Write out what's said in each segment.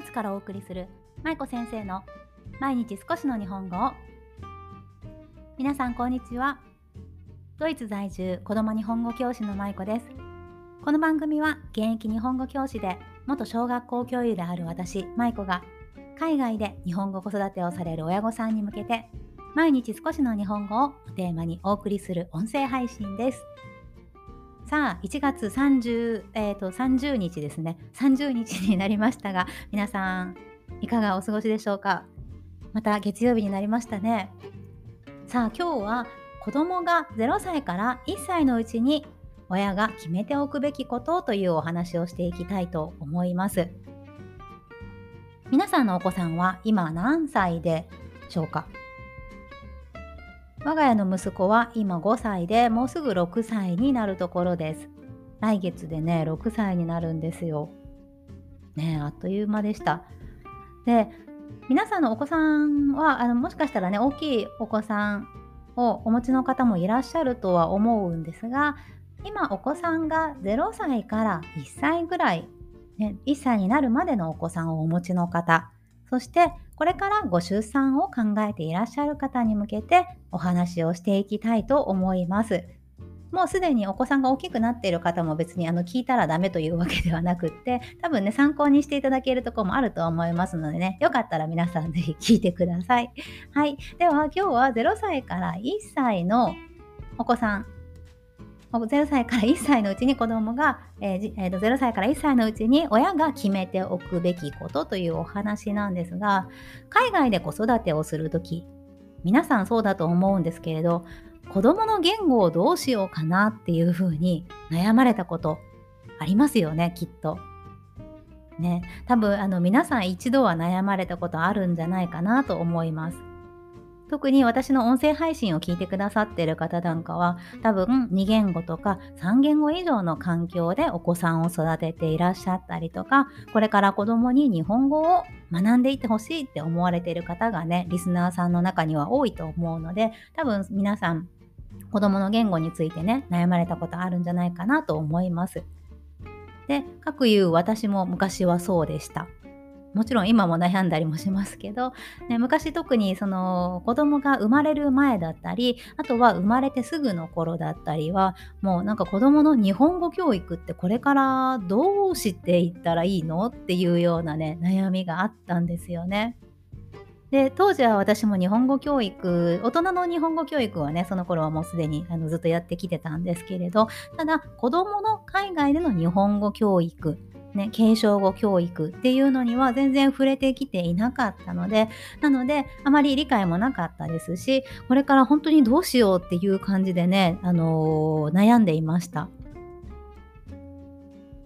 イツからお送りする舞子先生の毎日少しの日本語を。皆さんこんにちは。ドイツ在住子供日本語教師の舞子です。この番組は現役日本語教師で元小学校教諭である私舞子が海外で日本語子育てをされる親御さんに向けて毎日少しの日本語をテーマにお送りする音声配信です。さあ1月 30,、えーと、30日ですね。30日になりましたが皆さんいかがお過ごしでしょうか？また月曜日になりましたね。さあ今日は子供が0歳から1歳のうちに親が決めておくべきことというお話をしていきたいと思います。皆さんのお子さんは今何歳でしょうか？我が家の息子は今5歳でもうすぐ6歳になるところです。来月でね、6歳になるんですよ。ねあっという間でした。で、皆さんのお子さんは、あのもしかしたらね、大きいお子さんをお持ちの方もいらっしゃるとは思うんですが、今お子さんが0歳から1歳ぐらい、ね、1歳になるまでのお子さんをお持ちの方、そしてこれからご出産を考えていらっしゃる方に向けてお話をしていきたいと思います。もうすでにお子さんが大きくなっている方も別にあの聞いたらダメというわけではなくって多分ね参考にしていただけるところもあると思いますのでねよかったら皆さんぜひ聞いてください。はい。では今日は0歳から1歳のお子さん0歳から1歳のうちに子供が、えーえー、0歳から1歳のうちに親が決めておくべきことというお話なんですが海外で子育てをする時皆さんそうだと思うんですけれど子供の言語をどうしようかなっていうふうに悩まれたことありますよねきっと。ね多分あの皆さん一度は悩まれたことあるんじゃないかなと思います。特に私の音声配信を聞いてくださってる方なんかは多分2言語とか3言語以上の環境でお子さんを育てていらっしゃったりとかこれから子供に日本語を学んでいってほしいって思われている方がねリスナーさんの中には多いと思うので多分皆さん子供の言語についてね悩まれたことあるんじゃないかなと思います。で、各言う私も昔はそうでした。もちろん今も悩んだりもしますけど、ね、昔特にその子供が生まれる前だったりあとは生まれてすぐの頃だったりはもうなんか子供の日本語教育ってこれからどうしていったらいいのっていうようなね悩みがあったんですよね。で当時は私も日本語教育大人の日本語教育はねその頃はもうすでにあのずっとやってきてたんですけれどただ子どもの海外での日本語教育ね、継承語教育っていうのには全然触れてきていなかったので、なので、あまり理解もなかったですし、これから本当にどうしようっていう感じでね、あのー、悩んでいました。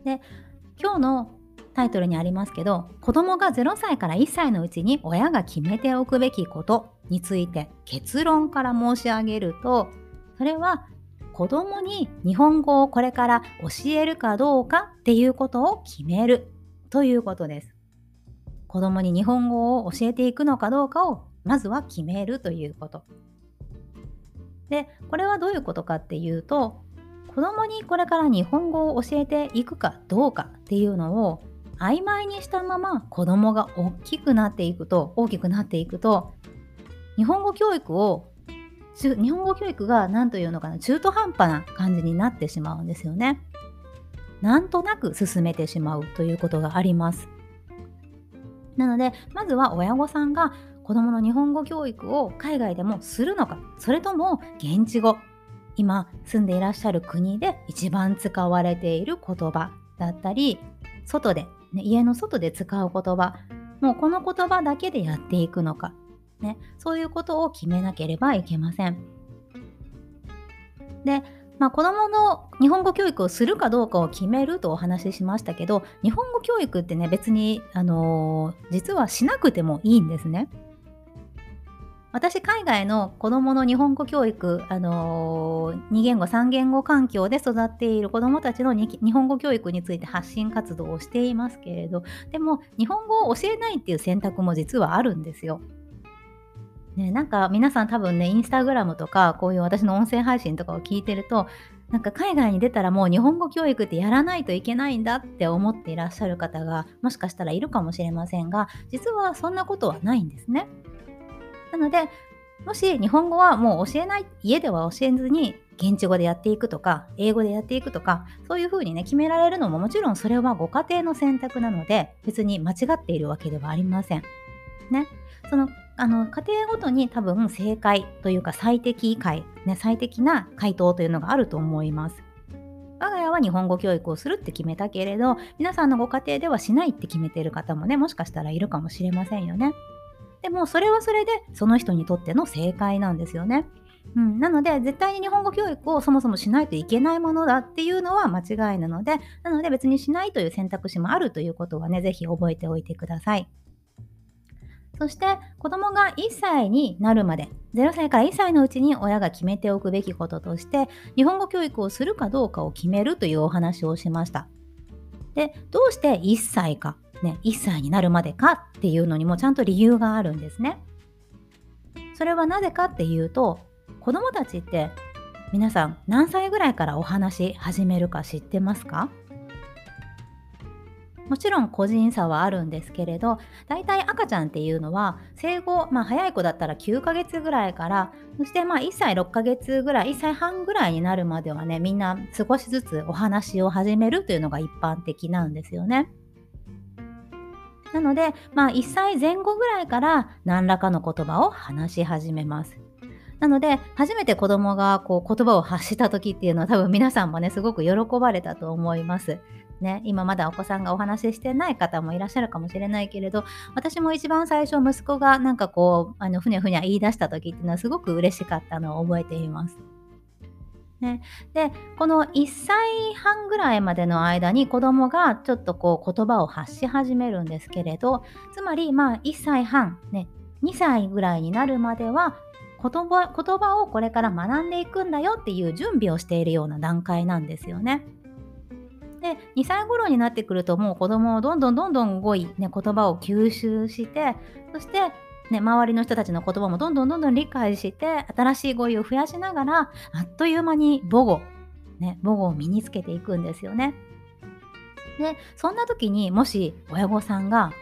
で、今日のタイトルにありますけど、子供が0歳から1歳のうちに親が決めておくべきことについて結論から申し上げると、それは子供に日本語をこれから教えるかどうかっていうことを決めるということです。子供に日本語を教えていくのかどうかをまずは決めるということ。で、これはどういうことかっていうと、子供にこれから日本語を教えていくかどうかっていうのを曖昧にしたまま子供が大きくなっていくと大きくなっていくと日本語教育を日本語教育が何というのかな中途半端な感じになってしまうんですよね。なんとなく進めてしまうということがあります。なのでまずは親御さんが子どもの日本語教育を海外でもするのかそれとも現地語今住んでいらっしゃる国で一番使われている言葉だったり外で、ね、家の外で使う言葉もうこの言葉だけでやっていくのかね、そういうことを決めなければいけません。で、まあ、子どもの日本語教育をするかどうかを決めるとお話ししましたけど日本語教育ってね別に、あのー、実はしなくてもいいんですね。私海外の子どもの日本語教育、あのー、2言語3言語環境で育っている子どもたちの日本語教育について発信活動をしていますけれどでも日本語を教えないっていう選択も実はあるんですよ。ね、なんか皆さん多分ねインスタグラムとかこういう私の音声配信とかを聞いてるとなんか海外に出たらもう日本語教育ってやらないといけないんだって思っていらっしゃる方がもしかしたらいるかもしれませんが実はそんなことはないんですね。なのでもし日本語はもう教えない家では教えずに現地語でやっていくとか英語でやっていくとかそういうふうにね決められるのももちろんそれはご家庭の選択なので別に間違っているわけではありません。ね、そのあの家庭ごとに多分正解というか最適解、ね、最適な回答というのがあると思います。我が家は日本語教育をするって決めたけれど皆さんのご家庭ではしないって決めている方もねもしかしたらいるかもしれませんよね。でもそれはそれでその人にとっての正解なんですよね。うん、なので絶対に日本語教育をそもそもしないといけないものだっていうのは間違いなのでなので別にしないという選択肢もあるということはね是非覚えておいてください。そして子供が1歳になるまで0歳から1歳のうちに親が決めておくべきこととして日本語教育をするかどうかを決めるというお話をしました。でどうして1歳か、ね、1歳になるまでかっていうのにもちゃんと理由があるんですね。それはなぜかっていうと子供たちって皆さん何歳ぐらいからお話始めるか知ってますか？もちろん個人差はあるんですけれど大体赤ちゃんっていうのは生後、まあ、早い子だったら9ヶ月ぐらいからそしてまあ1歳6ヶ月ぐらい1歳半ぐらいになるまではねみんな少しずつお話を始めるというのが一般的なんですよね。なので、まあ、1歳前後ぐらいから何らかの言葉を話し始めます。なので初めて子供がこう言葉を発した時っていうのは多分皆さんもねすごく喜ばれたと思います。ね、今まだお子さんがお話ししてない方もいらっしゃるかもしれないけれど私も一番最初息子がなんかこうあのふにゃふにゃ言い出した時っていうのはすごく嬉しかったのを覚えています。ね、でこの1歳半ぐらいまでの間に子供がちょっとこう言葉を発し始めるんですけれどつまりまあ1歳半、ね、2歳ぐらいになるまでは言葉言葉をこれから学んでいくんだよっていう準備をしているような段階なんですよね。で2歳頃になってくるともう子供をどんどんどんどん語彙、ね、言葉を吸収してそして、ね、周りの人たちの言葉もどんどんどんどん理解して新しい語彙を増やしながらあっという間に母語、ね、母語を身につけていくんですよね。でそんな時にもし親御さんが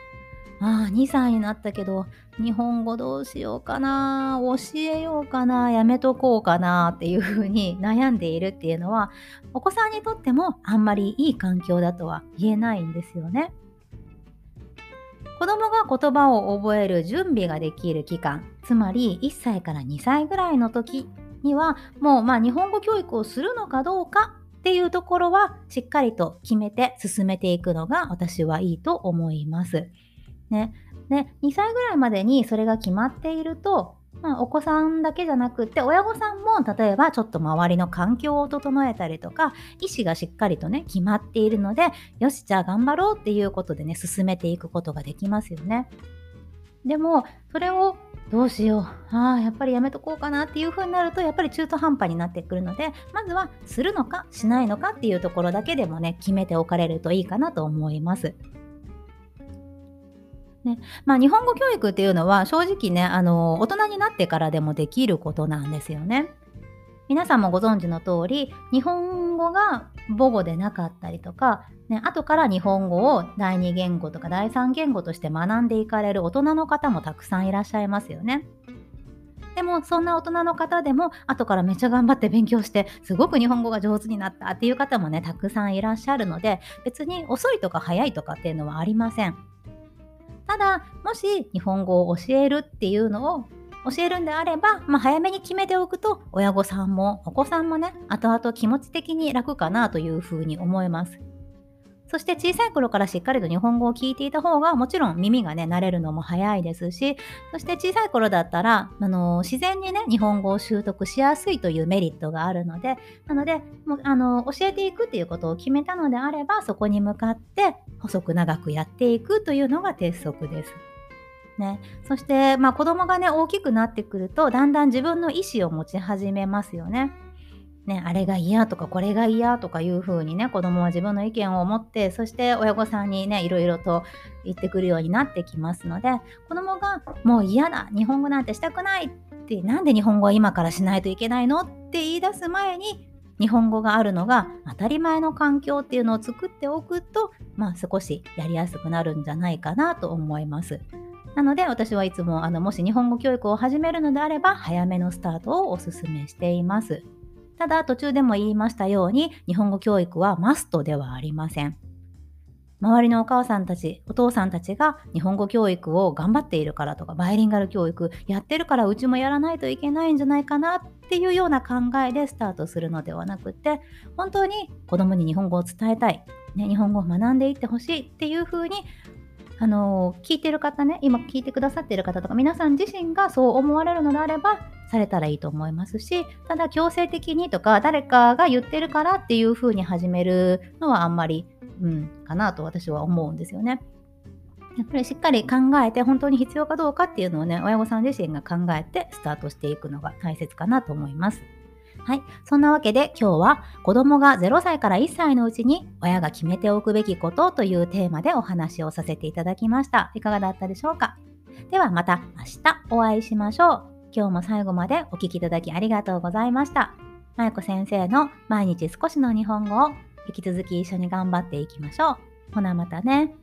ああ、2歳になったけど、日本語どうしようかな、教えようかな、やめとこうかなっていうふうに 悩んでいるっていうのは、お子さんにとってもあんまりいい環境だとは言えないんですよね。子供が言葉を覚える準備ができる期間、つまり1歳から2歳ぐらいの時には、もうまあ日本語教育をするのかどうかっていうところはしっかりと決めて進めていくのが私はいいと思います。ね。で、2歳ぐらいまでにそれが決まっていると、まあ、お子さんだけじゃなくて親御さんも例えばちょっと周りの環境を整えたりとか意思がしっかりとね決まっているのでよしじゃあ頑張ろうっていうことでね進めていくことができますよね。でもそれをどうしようああやっぱりやめとこうかなっていう風になるとやっぱり中途半端になってくるのでまずはするのかしないのかっていうところだけでもね決めておかれるといいかなと思います。ねまあ、日本語教育っていうのは正直ねあの大人になってからでもできることなんですよね。皆さんもご存知の通り日本語が母語でなかったりとか、ね、後から日本語を第二言語とか第三言語として学んでいかれる大人の方もたくさんいらっしゃいますよね。でもそんな大人の方でも後からめっちゃ頑張って勉強してすごく日本語が上手になったっていう方もねたくさんいらっしゃるので別に遅いとか早いとかっていうのはありません。ただもし日本語を教えるっていうのを教えるんであれば、まあ、早めに決めておくと親御さんもお子さんもね後々気持ち的に楽かなというふうに思います。そして小さい頃からしっかりと日本語を聞いていた方がもちろん耳がね慣れるのも早いですしそして小さい頃だったら、あの自然にね日本語を習得しやすいというメリットがあるのでなのでもうあの教えていくっていうことを決めたのであればそこに向かって細く長くやっていくというのが鉄則です。ね、そして、まあ、子供がね大きくなってくるとだんだん自分の意思を持ち始めますよね。ね、あれが嫌とかこれが嫌とかいうふうにね子供は自分の意見を持ってそして親御さんにねいろいろと言ってくるようになってきますので子供がもう嫌だ日本語なんてしたくないってなんで日本語は今からしないといけないのって言い出す前に日本語があるのが当たり前の環境っていうのを作っておくとまあ少しやりやすくなるんじゃないかなと思います。なので私はいつもあのもし日本語教育を始めるのであれば早めのスタートをお勧めしています。ただ途中でも言いましたように日本語教育はマストではありません。周りのお母さんたち、お父さんたちが日本語教育を頑張っているからとか、バイリンガル教育やってるからうちもやらないといけないんじゃないかなっていうような考えでスタートするのではなくて、本当に子供に日本語を伝えたい、ね、日本語を学んでいってほしいっていうふうにあの聞いてる方ね今聞いてくださってる方とか皆さん自身がそう思われるのであればされたらいいと思いますしただ強制的にとか誰かが言ってるからっていう風に始めるのはあんまりうんかなと私は思うんですよね。やっぱりしっかり考えて本当に必要かどうかっていうのをね親御さん自身が考えてスタートしていくのが大切かなと思います。はい。そんなわけで今日は子供が0歳から1歳のうちに親が決めておくべきことというテーマでお話をさせていただきました。いかがだったでしょうか？ではまた明日お会いしましょう。今日も最後までお聴きいただきありがとうございました。まゆこ先生の毎日少しの日本語を引き続き一緒に頑張っていきましょう。ほなまたね。